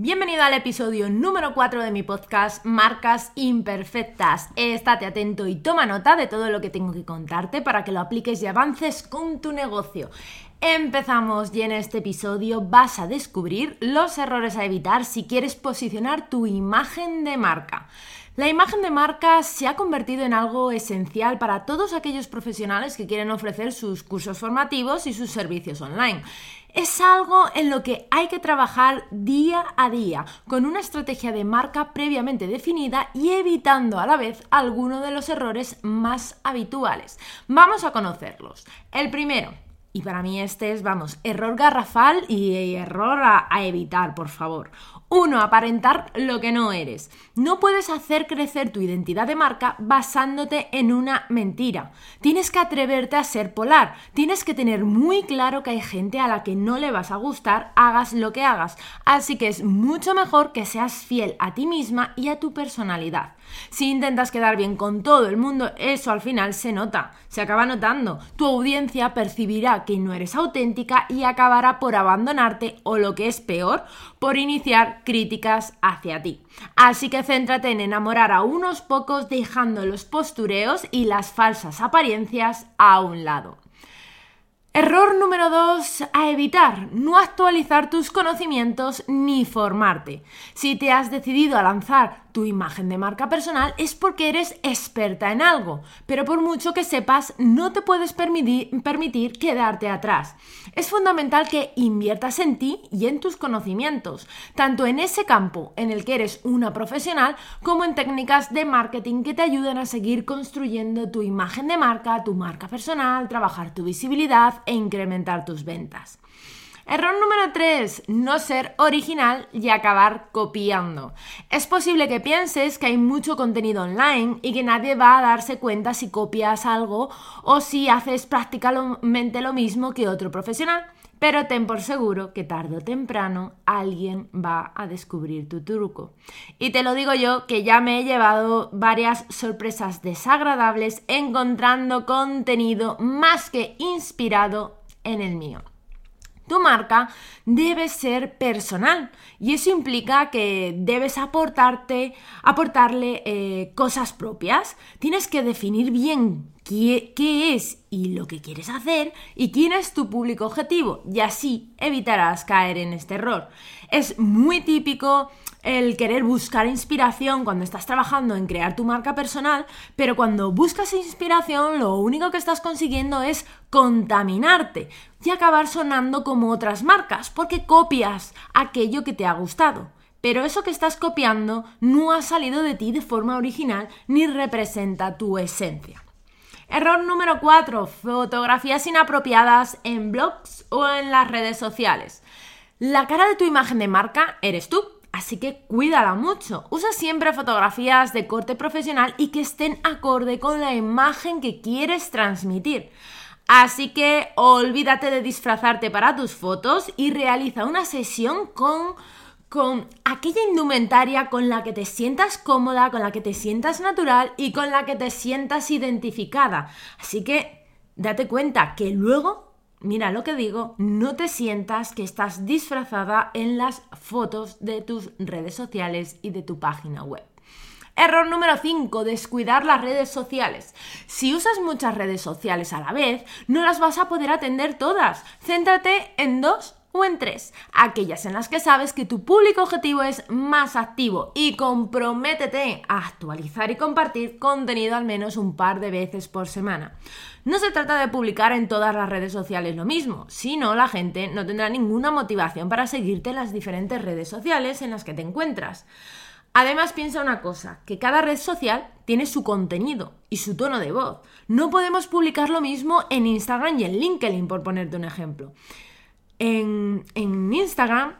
Bienvenido al episodio número 4 de mi podcast Marcas Imperfectas. Estate atento y toma nota de todo lo que tengo que contarte para que lo apliques y avances con tu negocio. Empezamos y en este episodio vas a descubrir los errores a evitar si quieres posicionar tu imagen de marca. La imagen de marca se ha convertido en algo esencial para todos aquellos profesionales que quieren ofrecer sus cursos formativos y sus servicios online es algo en lo que hay que trabajar día a día, con una estrategia de marca previamente definida y evitando a la vez algunos de los errores más habituales. Vamos a conocerlos. El primero, y para mí este es, vamos, error garrafal y error a, evitar, por favor. Uno, aparentar lo que no eres. No puedes hacer crecer tu identidad de marca basándote en una mentira. Tienes que atreverte a ser polar. Tienes que tener muy claro que hay gente a la que no le vas a gustar, hagas lo que hagas. Así que es mucho mejor que seas fiel a ti misma y a tu personalidad. Si intentas quedar bien con todo el mundo, eso al final se nota, se acaba notando. Tu audiencia percibirá que no eres auténtica y acabará por abandonarte o lo que es peor, por iniciar críticas hacia ti. Así que céntrate en enamorar a unos pocos dejando los postureos y las falsas apariencias a un lado. Error número 2 a evitar, no actualizar tus conocimientos ni formarte. Si te has decidido a lanzar tu imagen de marca personal es porque eres experta en algo, pero por mucho que sepas, no te puedes permitir, quedarte atrás. Es fundamental que inviertas en ti y en tus conocimientos, tanto en ese campo en el que eres una profesional como en técnicas de marketing que te ayuden a seguir construyendo tu imagen de marca, tu marca personal, trabajar tu visibilidad e incrementar tus ventas. Error número 3, no ser original y acabar copiando. Es posible que pienses que hay mucho contenido online y que nadie va a darse cuenta si copias algo o si haces prácticamente lo mismo que otro profesional. Pero ten por seguro que tarde o temprano alguien va a descubrir tu truco. Y te lo digo yo que ya me he llevado varias sorpresas desagradables encontrando contenido más que inspirado en el mío. Tu marca debe ser personal y eso implica que debes aportarte, aportarle eh, cosas propias. Tienes que definir bien qué, qué es y lo que quieres hacer y quién es tu público objetivo y así evitarás caer en este error. Es muy típico el querer buscar inspiración cuando estás trabajando en crear tu marca personal, pero cuando buscas inspiración lo único que estás consiguiendo es contaminarte y acabar sonando como otras marcas, porque copias aquello que te ha gustado. Pero eso que estás copiando no ha salido de ti de forma original ni representa tu esencia. Error número 4. Fotografías inapropiadas en blogs o en las redes sociales. La cara de tu imagen de marca eres tú. Así que cuídala mucho. Usa siempre fotografías de corte profesional y que estén acorde con la imagen que quieres transmitir. Así que olvídate de disfrazarte para tus fotos y realiza una sesión con, con aquella indumentaria con la que te sientas cómoda, con la que te sientas natural y con la que te sientas identificada. Así que date cuenta que luego mira lo que digo, no te sientas que estás disfrazada en las fotos de tus redes sociales y de tu página web. Error número 5, descuidar las redes sociales. Si usas muchas redes sociales a la vez, no las vas a poder atender todas. Céntrate en dos o en tres, aquellas en las que sabes que tu público objetivo es más activo y comprométete a actualizar y compartir contenido al menos un par de veces por semana. No se trata de publicar en todas las redes sociales lo mismo, sino la gente no tendrá ninguna motivación para seguirte en las diferentes redes sociales en las que te encuentras. Además, piensa una cosa, que cada red social tiene su contenido y su tono de voz. No podemos publicar lo mismo en Instagram y en LinkedIn, por ponerte un ejemplo. En, Instagram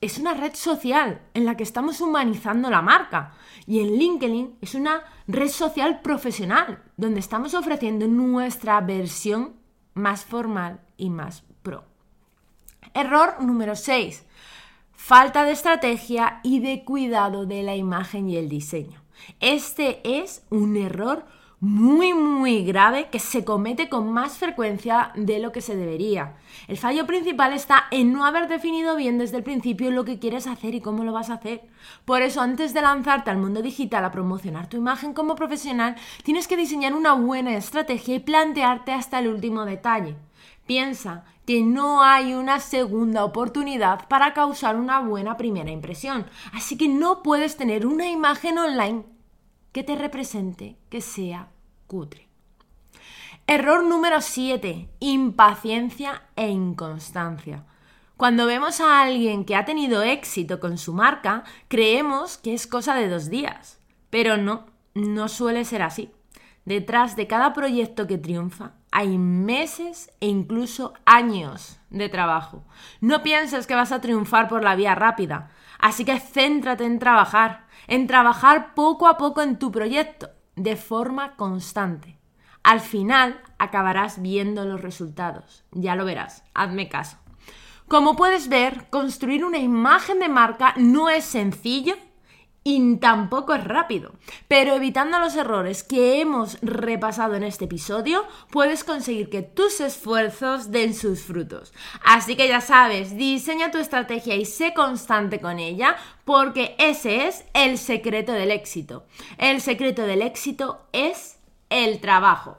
es una red social en la que estamos humanizando la marca. Y en LinkedIn es una red social profesional, donde estamos ofreciendo nuestra versión más formal y más pro. Error número 6. Falta de estrategia y de cuidado de la imagen y el diseño. Este es un error muy muy grave que se comete con más frecuencia de lo que se debería. El fallo principal está en no haber definido bien desde el principio lo que quieres hacer y cómo lo vas a hacer. Por eso antes de lanzarte al mundo digital a promocionar tu imagen como profesional, tienes que diseñar una buena estrategia y plantearte hasta el último detalle. Piensa que no hay una segunda oportunidad para causar una buena primera impresión, así que no puedes tener una imagen online que te represente que sea Error número 7. Impaciencia e inconstancia. Cuando vemos a alguien que ha tenido éxito con su marca, creemos que es cosa de dos días. Pero no, no suele ser así. Detrás de cada proyecto que triunfa hay meses e incluso años de trabajo. No pienses que vas a triunfar por la vía rápida. Así que céntrate en trabajar, en trabajar poco a poco en tu proyecto, de forma constante. Al final acabarás viendo los resultados. Ya lo verás, hazme caso. Como puedes ver, construir una imagen de marca no es sencillo y tampoco es rápido. Pero evitando los errores que hemos repasado en este episodio, puedes conseguir que tus esfuerzos den sus frutos. Así que ya sabes, diseña tu estrategia y sé constante con ella, porque ese es el secreto del éxito. El secreto del éxito es el trabajo.